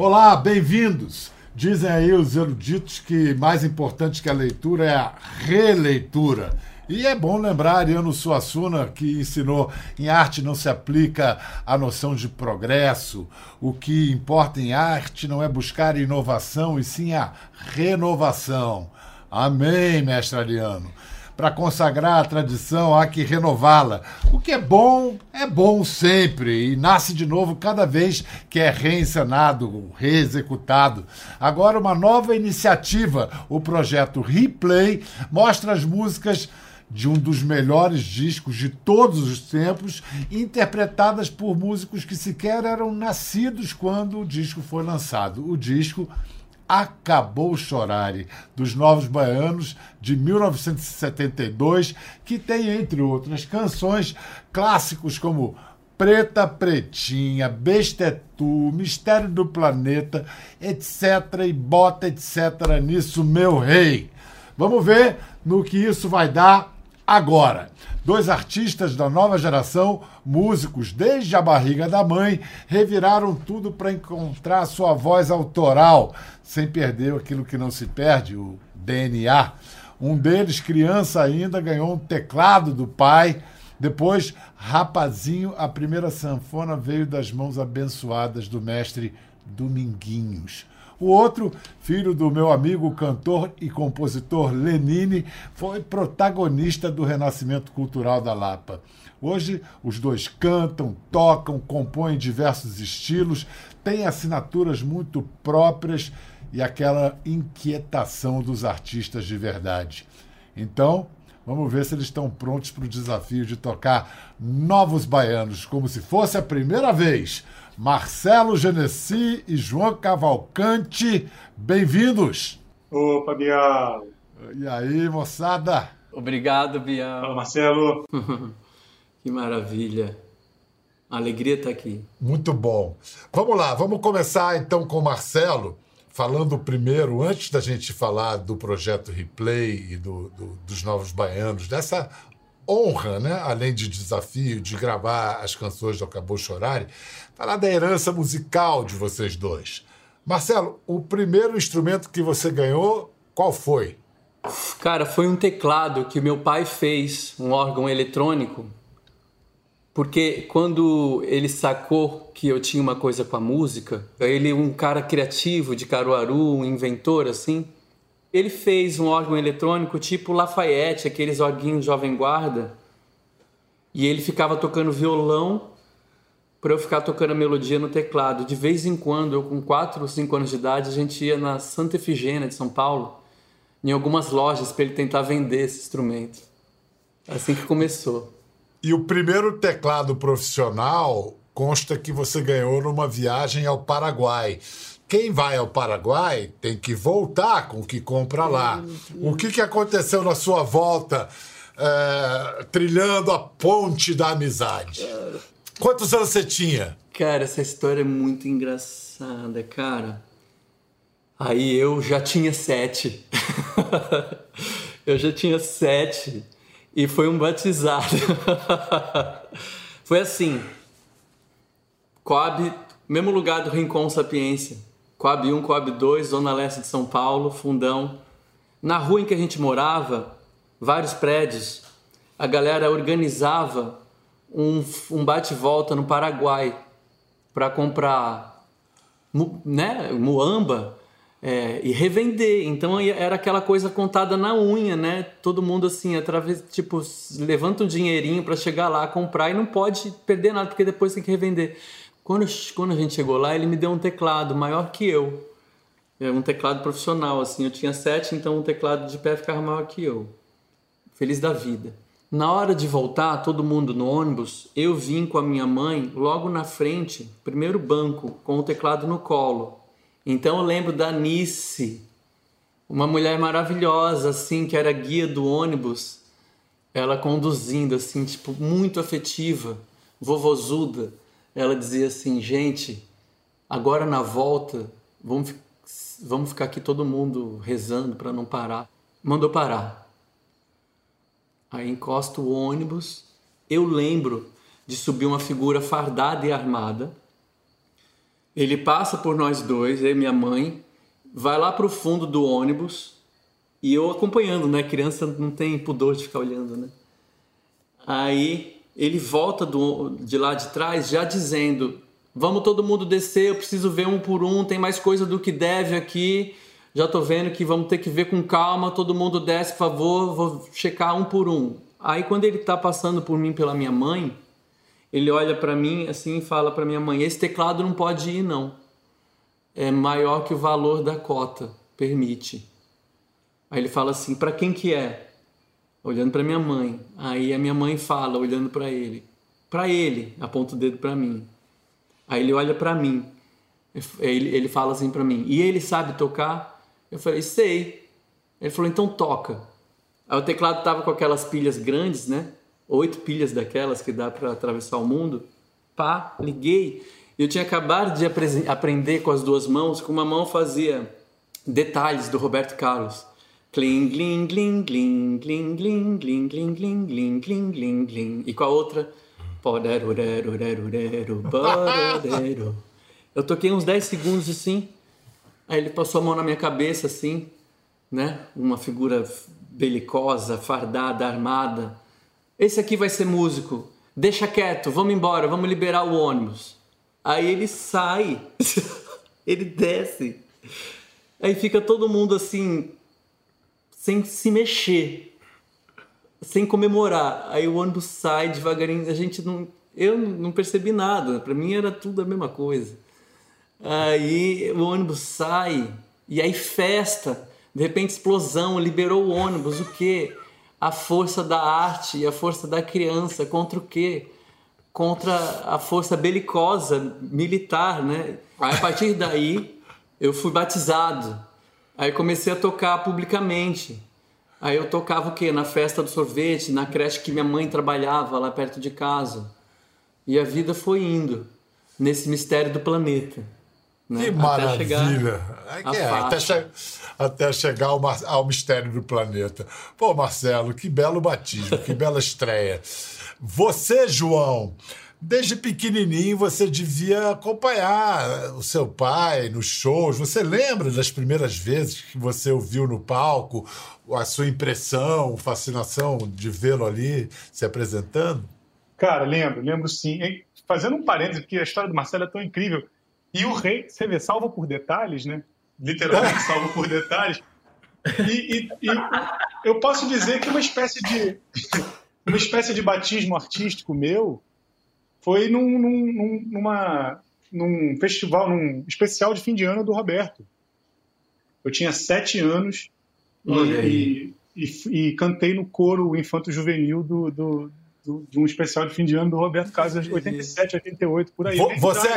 Olá, bem-vindos. Dizem aí os eruditos que mais importante que a leitura é a releitura. E é bom lembrar Ariano Suassuna, que ensinou em arte não se aplica a noção de progresso. O que importa em arte não é buscar inovação, e sim a renovação. Amém, mestre Ariano. Para consagrar a tradição, há que renová-la. O que é bom, é bom sempre e nasce de novo cada vez que é reencenado, reexecutado. Agora, uma nova iniciativa, o projeto Replay, mostra as músicas de um dos melhores discos de todos os tempos, interpretadas por músicos que sequer eram nascidos quando o disco foi lançado. O disco Acabou Chorare, dos Novos Baianos, de 1972, que tem, entre outras canções, clássicos como Preta Pretinha, Bestetu, Mistério do Planeta, etc. E bota etc. nisso, meu rei. Vamos ver no que isso vai dar agora. Dois artistas da nova geração, músicos desde a barriga da mãe, reviraram tudo para encontrar sua voz autoral, sem perder aquilo que não se perde, o DNA. Um deles, criança ainda, ganhou um teclado do pai. Depois, rapazinho, a primeira sanfona veio das mãos abençoadas do mestre Dominguinhos. O outro, filho do meu amigo cantor e compositor Lenine, foi protagonista do renascimento cultural da Lapa. Hoje, os dois cantam, tocam, compõem diversos estilos, têm assinaturas muito próprias e aquela inquietação dos artistas de verdade. Então, vamos ver se eles estão prontos para o desafio de tocar novos baianos, como se fosse a primeira vez. Marcelo Genesi e João Cavalcante, bem-vindos. Opa, Bial. E aí, moçada? Obrigado, Bial. Fala, Marcelo. que maravilha. alegria estar aqui. Muito bom. Vamos lá, vamos começar então com o Marcelo, falando primeiro, antes da gente falar do projeto Replay e do, do, dos Novos Baianos, dessa honra, né? além de desafio, de gravar as canções do Acabou Chorar, falar da herança musical de vocês dois. Marcelo, o primeiro instrumento que você ganhou, qual foi? Cara, foi um teclado que meu pai fez, um órgão eletrônico, porque quando ele sacou que eu tinha uma coisa com a música, ele um cara criativo de Caruaru, um inventor assim, ele fez um órgão eletrônico tipo Lafayette, aqueles orguinhos Jovem Guarda, e ele ficava tocando violão para eu ficar tocando a melodia no teclado. De vez em quando, eu com 4 ou 5 anos de idade, a gente ia na Santa Efigênia de São Paulo, em algumas lojas, para ele tentar vender esse instrumento. Assim que começou. E o primeiro teclado profissional consta que você ganhou numa viagem ao Paraguai quem vai ao Paraguai tem que voltar com o que compra lá. O que, que aconteceu na sua volta é, trilhando a ponte da amizade? Quantos anos você tinha? Cara, essa história é muito engraçada, cara. Aí eu já tinha sete. eu já tinha sete. E foi um batizado. foi assim. Coab, mesmo lugar do Rincon Sapiência. Coab 1, Coab 2, Zona Leste de São Paulo, Fundão. Na rua em que a gente morava, vários prédios, a galera organizava um, um bate-volta no Paraguai para comprar né, muamba é, e revender. Então era aquela coisa contada na unha, né? Todo mundo assim, através, tipo, levanta um dinheirinho para chegar lá, comprar e não pode perder nada, porque depois tem que revender. Quando, quando a gente chegou lá, ele me deu um teclado maior que eu. É um teclado profissional, assim. Eu tinha sete, então um teclado de pé ficava maior que eu. Feliz da vida. Na hora de voltar, todo mundo no ônibus, eu vim com a minha mãe logo na frente, primeiro banco, com o teclado no colo. Então eu lembro da Nice, uma mulher maravilhosa, assim, que era guia do ônibus, ela conduzindo, assim, tipo, muito afetiva, vovozuda ela dizia assim: gente, agora na volta, vamos, vamos ficar aqui todo mundo rezando para não parar. Mandou parar. Aí encosta o Ele passa por nós dois, eu e minha mãe, vai lá pro fundo do ônibus e eu acompanhando, né? Criança não tem pudor de ficar olhando, né? Aí ele volta do, de lá de trás já dizendo: Vamos todo mundo descer, eu preciso ver um por um, tem mais coisa do que deve aqui. Já tô vendo que vamos ter que ver com calma, todo mundo desce, por favor, vou checar um por um. Aí quando ele tá passando por mim pela minha mãe, ele olha para mim assim e fala para minha mãe: "Esse teclado não pode ir não. É maior que o valor da cota permite". Aí ele fala assim: "Para quem que é?" Olhando para minha mãe. Aí a minha mãe fala, olhando para ele: "Para ele", aponta o dedo para mim. Aí ele olha para mim. Ele, ele fala assim para mim: "E ele sabe tocar?" Eu falei: "Sei". Ele falou: "Então toca". Aí o teclado tava com aquelas pilhas grandes, né? Oito pilhas daquelas que dá para atravessar o mundo. Pá, liguei. Eu tinha acabado de aprender com as duas mãos, com uma mão fazia detalhes do Roberto Carlos. Cling, gling, gling, gling, gling, gling, gling, gling, gling, gling, gling, gling, gling. E com a outra, eu toquei uns 10 segundos assim. Aí ele passou a mão na minha cabeça assim, né? Uma figura belicosa, fardada, armada. Esse aqui vai ser músico. Deixa quieto, vamos embora, vamos liberar o ônibus. Aí ele sai, ele desce. Aí fica todo mundo assim, sem se mexer, sem comemorar. Aí o ônibus sai devagarinho, a gente não. Eu não percebi nada, para mim era tudo a mesma coisa. Aí o ônibus sai, e aí festa de repente, explosão, liberou o ônibus, o quê? A força da arte e a força da criança contra o quê? Contra a força belicosa, militar, né? Aí, a partir daí, eu fui batizado. Aí comecei a tocar publicamente. Aí eu tocava o quê? Na festa do sorvete, na creche que minha mãe trabalhava lá perto de casa. E a vida foi indo nesse mistério do planeta. Né? Que maravilha! Até, é, até, che até, chegar ao, ao, mistério do planeta. Pô, Marcelo, que belo batismo, que bela estreia. Você, João, desde pequenininho você devia acompanhar o seu pai nos shows. Você lembra das primeiras vezes que você o viu no palco, a sua impressão, fascinação de vê-lo ali se apresentando? Cara, lembro, lembro sim. Fazendo um parênteses, porque a história do Marcelo é tão incrível. E o rei, você vê, salvo por detalhes, né? Literalmente salvo por detalhes. E, e, e, eu posso dizer que uma espécie de uma espécie de batismo artístico meu foi num, num, numa, num festival, num especial de fim de ano do Roberto. Eu tinha sete anos e, e, cantei no coro Infanto Juvenil do, do, do, de um especial de fim de ano do Roberto Carlos, 87, 88, por aí. Você,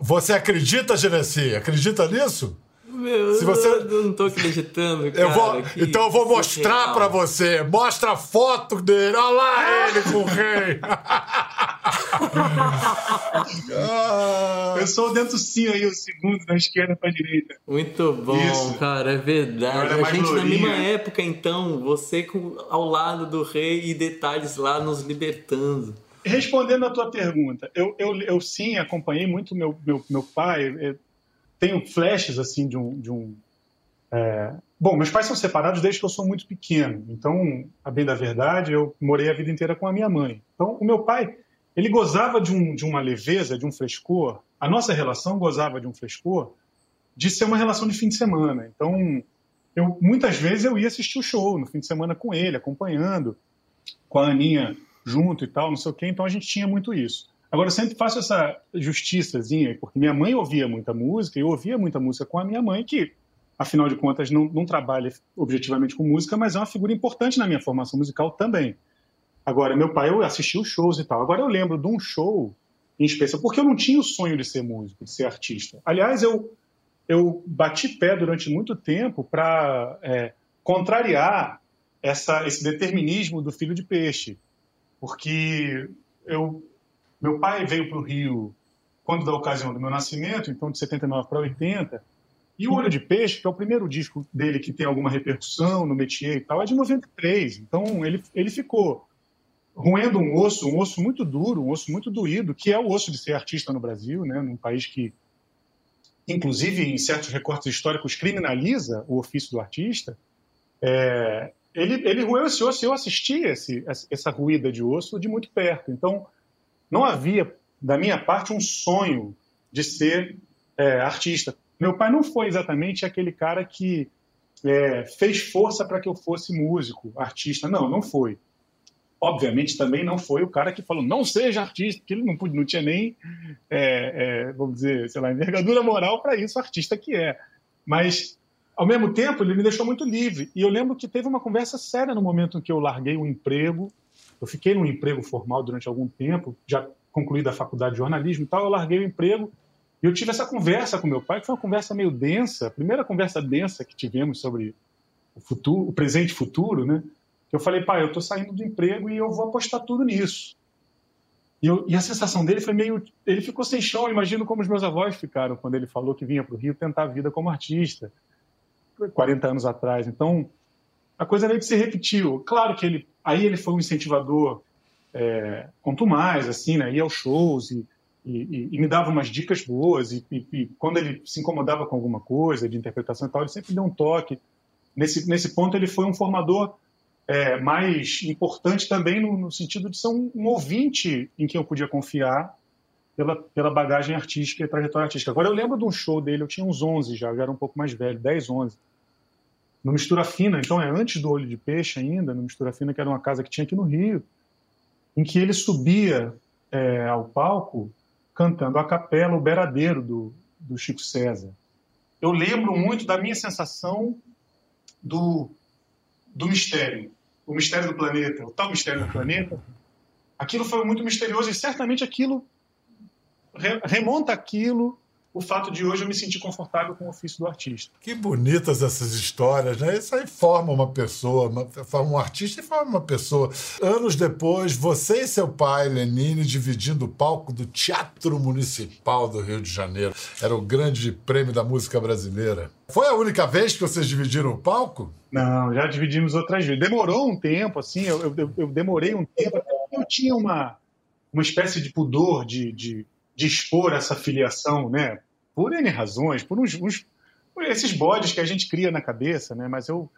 você acredita, Genesi? Acredita nisso? Meu, Se você... eu não tô acreditando, cara. Eu vou... Então eu vou mostrar para você. Mostra a foto dele. Olha lá ele com o rei. eu sou o dentro sim aí, o segundo, da esquerda pra direita. Muito bom, Isso. cara, é verdade. A gente na mesma época, então, você com, ao lado do rei e detalhes lá nos libertando. Respondendo a tua pergunta, eu, eu, eu sim acompanhei muito meu, meu, meu pai. É, tenho flashes assim de um. De um é... Bom, meus pais são separados desde que eu sou muito pequeno. Então, a bem da verdade, eu morei a vida inteira com a minha mãe. Então, o meu pai, ele gozava de, um, de uma leveza, de um frescor. A nossa relação gozava de um frescor de ser uma relação de fim de semana. Então, eu muitas vezes eu ia assistir o show no fim de semana com ele, acompanhando, com a Aninha junto e tal, não sei o quê, então a gente tinha muito isso. Agora, eu sempre faço essa justiçazinha, porque minha mãe ouvia muita música, e eu ouvia muita música com a minha mãe, que, afinal de contas, não, não trabalha objetivamente com música, mas é uma figura importante na minha formação musical também. Agora, meu pai, eu assisti os shows e tal. Agora, eu lembro de um show em especial, porque eu não tinha o sonho de ser músico, de ser artista. Aliás, eu, eu bati pé durante muito tempo para é, contrariar essa, esse determinismo do filho de peixe porque eu, meu pai veio para o Rio quando da ocasião do meu nascimento, então de 79 para 80, e o Olho de Peixe, que é o primeiro disco dele que tem alguma repercussão no métier e tal, é de 93. Então ele, ele ficou roendo um osso, um osso muito duro, um osso muito doído, que é o osso de ser artista no Brasil, né, num país que inclusive em certos recortes históricos, criminaliza o ofício do artista, é, ele, ele roeu esse osso e eu assisti esse, essa ruída de osso de muito perto. Então, não havia, da minha parte, um sonho de ser é, artista. Meu pai não foi exatamente aquele cara que é, fez força para que eu fosse músico, artista. Não, não foi. Obviamente também não foi o cara que falou não seja artista, porque ele não, não tinha nem, é, é, vamos dizer, sei lá, envergadura moral para isso, artista que é. Mas, ao mesmo tempo, ele me deixou muito livre. E eu lembro que teve uma conversa séria no momento em que eu larguei o emprego. Eu fiquei num emprego formal durante algum tempo, já concluída a faculdade de jornalismo e tal, eu larguei o emprego e eu tive essa conversa com meu pai, que foi uma conversa meio densa, a primeira conversa densa que tivemos sobre o futuro, o presente e futuro, né? Eu falei, pai, eu estou saindo do emprego e eu vou apostar tudo nisso. E, eu, e, a sensação dele foi meio. Ele ficou sem chão. Imagino como os meus avós ficaram quando ele falou que vinha para o Rio tentar a vida como artista, 40 anos atrás. Então, a coisa meio que se repetiu. Claro que ele. Aí ele foi um incentivador é, quanto mais, assim, né? Ia aos shows e e, e, me dava umas dicas boas. E, e, quando ele se incomodava com alguma coisa de interpretação e tal, ele sempre deu um toque. Nesse, nesse ponto, ele foi um formador é, mais importante também no, no, sentido de ser um, um, ouvinte em quem eu podia confiar pela, pela bagagem artística e trajetória artística. Agora, eu lembro de um show dele, eu tinha uns 11 já, já era um pouco mais velho, 10, 11. No Mistura Fina, então é antes do Olho de Peixe ainda, no Mistura Fina, que era uma casa que tinha aqui no Rio, em que ele subia é, ao palco cantando a capela, o beradeiro do, do Chico César. Eu lembro muito da minha sensação do, do mistério, o mistério do planeta, o tal mistério do planeta. Aquilo foi muito misterioso e certamente aquilo remonta aquilo o fato de hoje eu me sentir confortável com o ofício do artista. Que bonitas essas histórias, né? Isso aí forma uma pessoa, forma um artista e forma uma pessoa. Anos depois, você e seu pai, Lenine, dividindo o palco do Teatro Municipal do Rio de Janeiro. Era o grande prêmio da música brasileira. Foi a única vez que vocês dividiram o palco? Não, já dividimos outras vezes. Demorou um tempo, assim, eu, eu, eu demorei um tempo, eu tinha uma, uma espécie de pudor de, de de expor essa filiação, né? Por N razões, por uns, uns por esses bodes que a gente cria na cabeça, né? Mas eu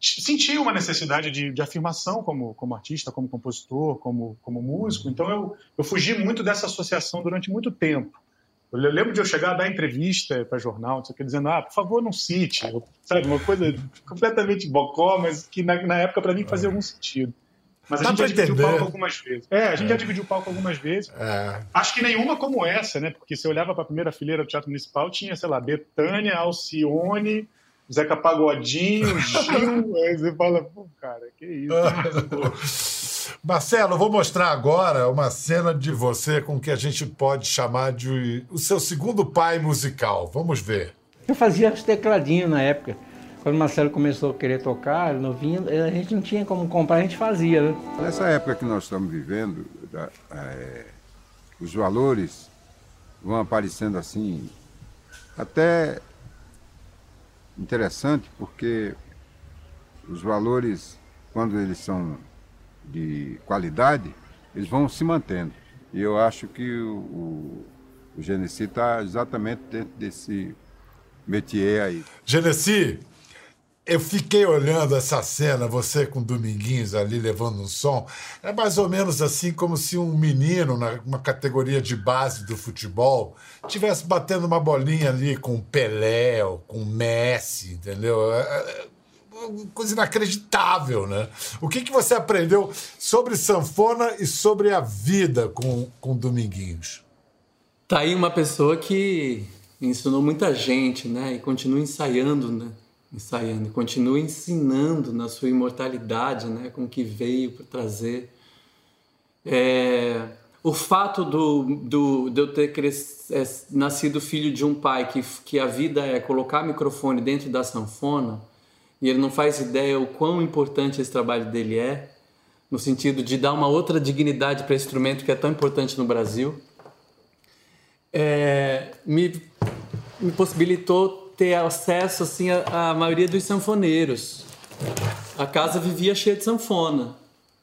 senti uma necessidade de, de, afirmação como, como artista, como compositor, como, como músico. Então eu, eu fugi muito dessa associação durante muito tempo. Eu lembro de eu chegar a dar entrevista para jornal, dizendo, ah, por favor, não cite. Sabe, uma coisa completamente bocó, mas que na, na época para mim fazia algum sentido. Mas a gente já dividiu o palco algumas vezes. É, a gente é. já dividiu o palco algumas vezes. É. Acho que nenhuma como essa, né? Porque se eu olhava para a primeira fileira do Teatro Municipal, tinha, sei lá, Betânia, Alcione, Zeca Pagodinho, Gil. aí você fala, pô, cara, que isso. Marcelo, vou mostrar agora uma cena de você com que a gente pode chamar de o seu segundo pai musical. Vamos ver. Eu fazia os tecladinhos na época. Quando o Marcelo começou a querer tocar, novinho, a gente não tinha como comprar, a gente fazia. Né? Nessa época que nós estamos vivendo, é, os valores vão aparecendo assim, até interessante, porque os valores, quando eles são de qualidade, eles vão se mantendo. E eu acho que o, o, o Genesi está exatamente dentro desse métier aí. Genesi, eu fiquei olhando essa cena, você com Dominguinhos ali levando um som. É mais ou menos assim como se um menino, numa categoria de base do futebol, tivesse batendo uma bolinha ali com Pelé, ou com Messi, entendeu? É, é, é coisa inacreditável, né? O que, que você aprendeu sobre sanfona e sobre a vida com, com Dominguinhos? Tá aí uma pessoa que ensinou muita gente, né? E continua ensaiando, né? Ensaiando, continua ensinando na sua imortalidade, né, com que veio para trazer. É, o fato do, do, de eu ter é, nascido filho de um pai que, que a vida é colocar microfone dentro da sanfona e ele não faz ideia o quão importante esse trabalho dele é, no sentido de dar uma outra dignidade para esse instrumento que é tão importante no Brasil, é, me, me possibilitou ter acesso assim à, maioria dos sanfoneiros. A casa vivia cheia de sanfona.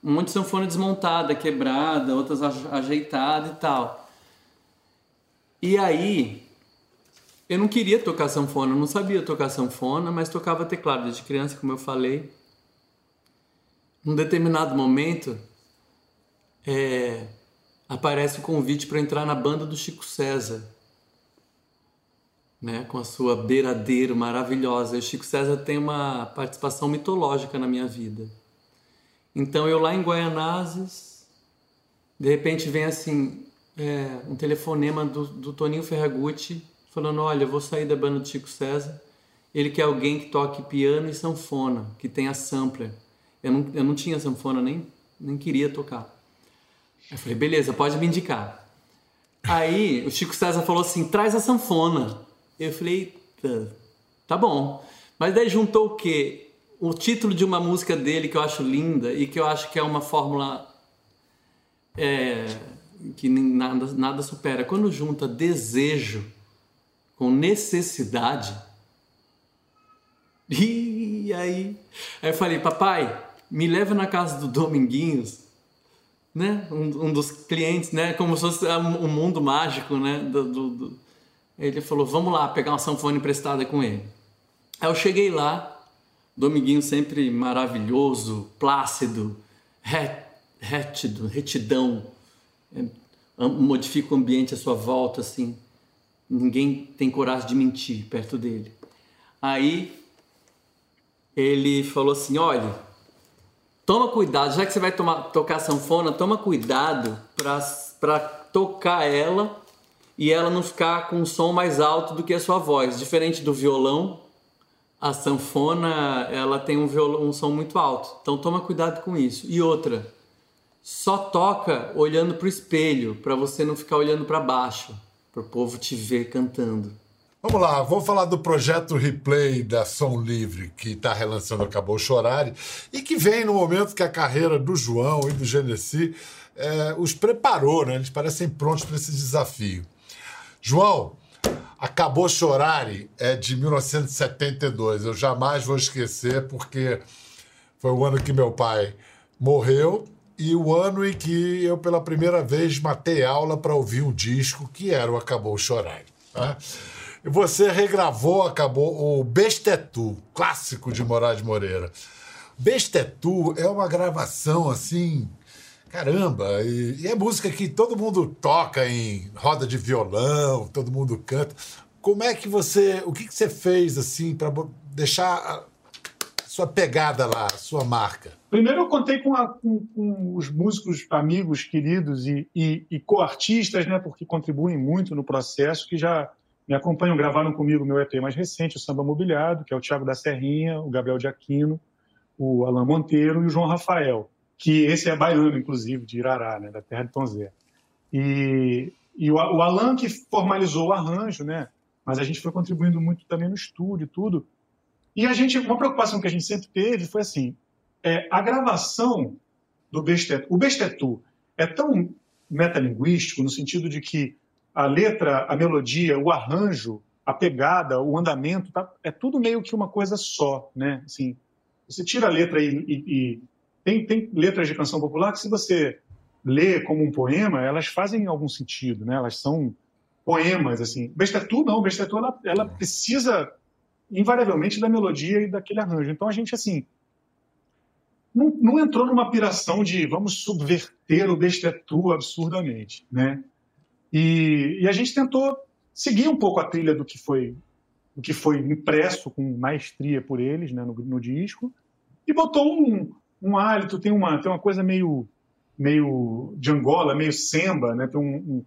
Um monte de sanfona desmontada, quebrada, outras ajeitada e tal. E aí eu não queria tocar sanfona, eu não sabia tocar sanfona, mas tocava teclado desde criança, como eu falei. Num determinado momento, é, aparece o convite para entrar na banda do Chico César, né, com a sua beiradeiro maravilhosa. E Chico César tem uma participação mitológica na minha vida. Então eu lá em Guaianazes, de repente vem assim é, um telefonema do, do Toninho Ferragutti falando: Olha, eu vou sair da banda do Chico César. Ele quer alguém que toque piano e sanfona, que tenha sampler. Eu não, eu não tinha sanfona, nem, nem queria tocar. Eu falei, beleza, pode me indicar. Aí o Chico César falou assim: traz a sanfona. Eu falei, tá, tá bom. Mas daí juntou o quê? O título de uma música dele que eu acho linda e que eu acho que é uma fórmula é, que nada, nada supera. Quando junta desejo com necessidade, e aí, aí eu falei, papai, me leva na casa do Dominguinhos, né? Um, um dos clientes, né? Como se fosse um mundo mágico, né? Do, do, do... Ele falou, vamos lá, pegar uma sanfona emprestada com ele. Aí eu cheguei lá, Dominguinho sempre maravilhoso, plácido, rétido, retidão, é, modifica o ambiente à sua volta, assim. Ninguém tem coragem de mentir perto dele. Aí ele falou assim: olha, toma cuidado, já que você vai tomar, tocar sanfona, toma cuidado para tocar ela e ela não ficar com um som mais alto do que a sua voz. Diferente do violão, a sanfona ela tem um, violão, um som muito alto. Então toma cuidado com isso. E outra, só toca olhando para o espelho, para você não ficar olhando para baixo, para o povo te ver cantando. Vamos lá, vamos falar do projeto Replay da Som Livre, que está relançando Acabou Chorar e que vem no momento que a carreira do João e do Genesi é, os preparou, né? Eles parecem prontos para esse desafio. João, Acabou Chorar é de 1972. Eu jamais vou esquecer, porque foi o ano que meu pai morreu e o ano em que eu, pela primeira vez, matei aula para ouvir um disco que era o Acabou Chorar. Tá? E você regravou, acabou o Bestetu, clássico de Moraes Moreira. Bestetu é uma gravação assim Caramba, e, e, é música que todo mundo toca em roda de violão, todo mundo canta. Como é que você, o que, que você fez assim para deixar a sua pegada lá, a sua marca? Primeiro eu contei com, a, com, com os músicos, amigos, queridos e, e, e co-artistas, né, porque contribuem muito no processo, que já me acompanham, gravaram comigo meu EP mais recente, o Samba Mobiliado, que é o Tiago da Serrinha, o Gabriel de Aquino, o Alain Monteiro e o João Rafael que esse é baiano, inclusive, de Irará, né, da terra de Zé. E, e o, o Alan que formalizou o arranjo, né, mas a gente foi contribuindo muito também no estúdio e tudo. E a gente, uma preocupação que a gente sempre teve foi assim, é, a gravação do Bestetu, o Bestetu é tão metalinguístico no sentido de que a letra, a melodia, o arranjo, a pegada, o andamento, tá, é tudo meio que uma coisa só, né? Assim, você tira a letra e, e, e tem, tem letras de canção popular que, se você lê como um poema, elas fazem algum sentido, né? Elas são poemas, assim. Bestetu não, Bestetu ela, ela precisa invariavelmente da melodia e daquele arranjo. Então a gente, assim, não, não entrou numa piração de vamos subverter o Bestetu absurdamente, né? E, e, a gente tentou seguir um pouco a trilha do que foi do que foi impresso com maestria por eles né, no, no disco e botou um, um hálito, tem uma, tem uma coisa meio, meio de Angola, meio samba, né? Tem um, um,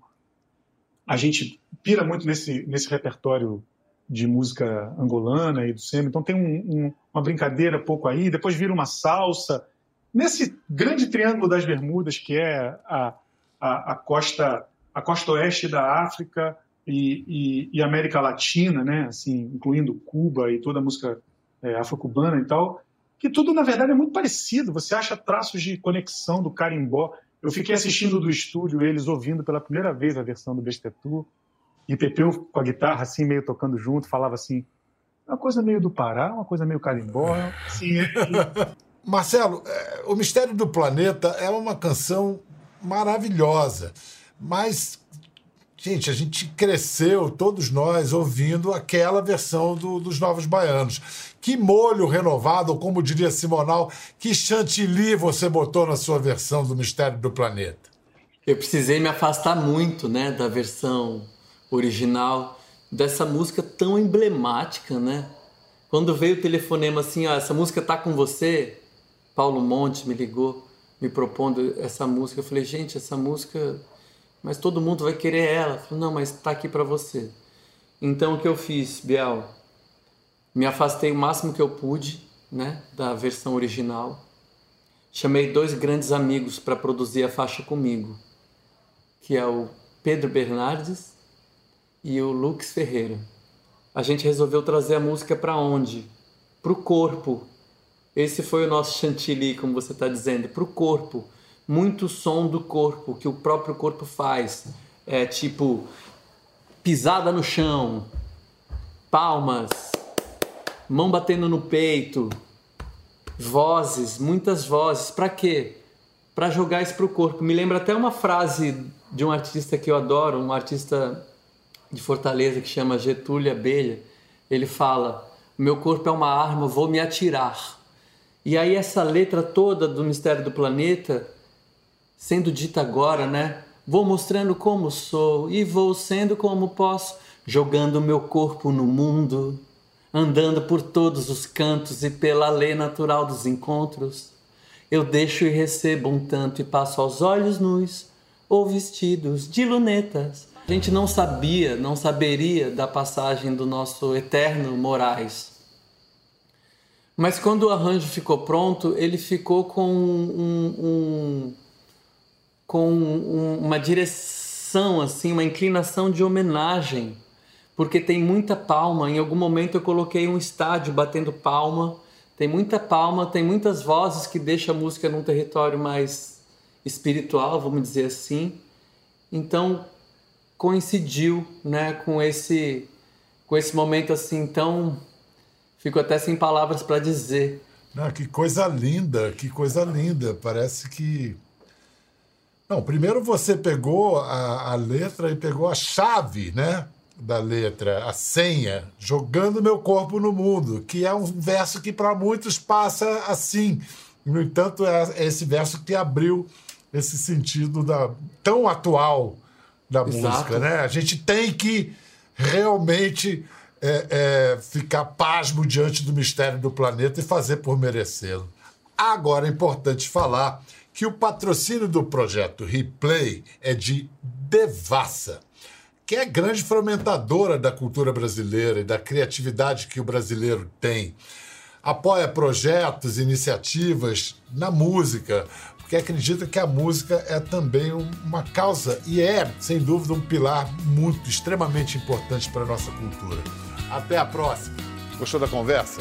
a gente pira muito nesse, nesse repertório de música angolana e do samba, então tem um, um, uma brincadeira pouco aí, depois vira uma salsa. Nesse grande triângulo das Bermudas, que é a, a, a costa, a costa oeste da África e, e, e, América Latina, né? assim, incluindo Cuba e toda a música é, afro-cubana e tal, que tudo, na verdade, é muito parecido. Você acha traços de conexão do carimbó. Eu fiquei assistindo do estúdio, eles ouvindo pela primeira vez a versão do Bestetu, e Pepeu com a guitarra, assim, meio tocando junto, falava assim, uma coisa meio do Pará, uma coisa meio carimbó. Assim, Marcelo, é, O Mistério do Planeta é uma canção maravilhosa, mas gente, a gente cresceu, todos nós, ouvindo aquela versão do, dos Novos Baianos. Que molho renovado, ou como diria Simonal, que chantilly você botou na sua versão do Mistério do Planeta? Eu precisei me afastar muito, né, da versão original dessa música tão emblemática, né? Quando veio o telefonema assim, ó, essa música tá com você, Paulo Monte me ligou, me propondo essa música. Eu falei, gente, essa música, mas todo mundo vai querer ela. Não, mas tá aqui para você. Então o que eu fiz, Biel? Me afastei o máximo que eu pude, né, da versão original. Chamei dois grandes amigos para produzir a faixa comigo, que é o Pedro Bernardes e o Lux Ferreira. A gente resolveu trazer a música para onde? Para o corpo. Esse foi o nosso chantilly, como você está dizendo, para o corpo. Muito som do corpo, que o próprio corpo faz. É tipo pisada no chão, palmas, mão batendo no peito, vozes, muitas vozes. Para quê? Para jogar isso para o corpo. Me lembra até uma frase de um artista que eu adoro, um artista de Fortaleza que chama Getúlio Abelha, ele fala: Meu corpo é uma arma, vou me atirar. E aí, essa letra toda do Mistério do Planeta, sendo dita agora, né? Vou mostrando como sou e vou sendo como posso, jogando meu corpo no mundo, andando por todos os cantos e pela lei natural dos encontros. Eu deixo e recebo um tanto e passo aos olhos nus ou vestidos de lunetas a gente não sabia, não saberia da passagem do nosso eterno Moraes. Mas quando o arranjo ficou pronto, ele ficou com, um, um, com um, uma direção, assim, uma inclinação de homenagem, porque tem muita palma. Em algum momento eu coloquei um estádio batendo palma, tem muita palma, tem muitas vozes que deixam a música num território mais espiritual, vamos dizer assim. Então coincidiu, né, com esse com esse momento assim tão fico até sem palavras para dizer. Ah, que coisa linda, que coisa linda. Parece que não, primeiro você pegou a, a letra e pegou a chave, né? Da letra, a senha, jogando meu corpo no mundo, que é um verso que para muitos passa assim. No entanto, é esse verso que abriu esse sentido da, tão atual da Exato. música, né? A gente tem que realmente é, é, ficar pasmo diante do mistério do planeta e fazer por merecê-lo. Agora é importante falar que o patrocínio do projeto Replay é de Devassa, que é grande fomentadora da cultura brasileira e da criatividade que o brasileiro tem. Apoia projetos, iniciativas na música, que acredita que a música é também uma causa e é, sem dúvida, um pilar muito, extremamente importante para a nossa cultura. Até a próxima. Gostou da conversa?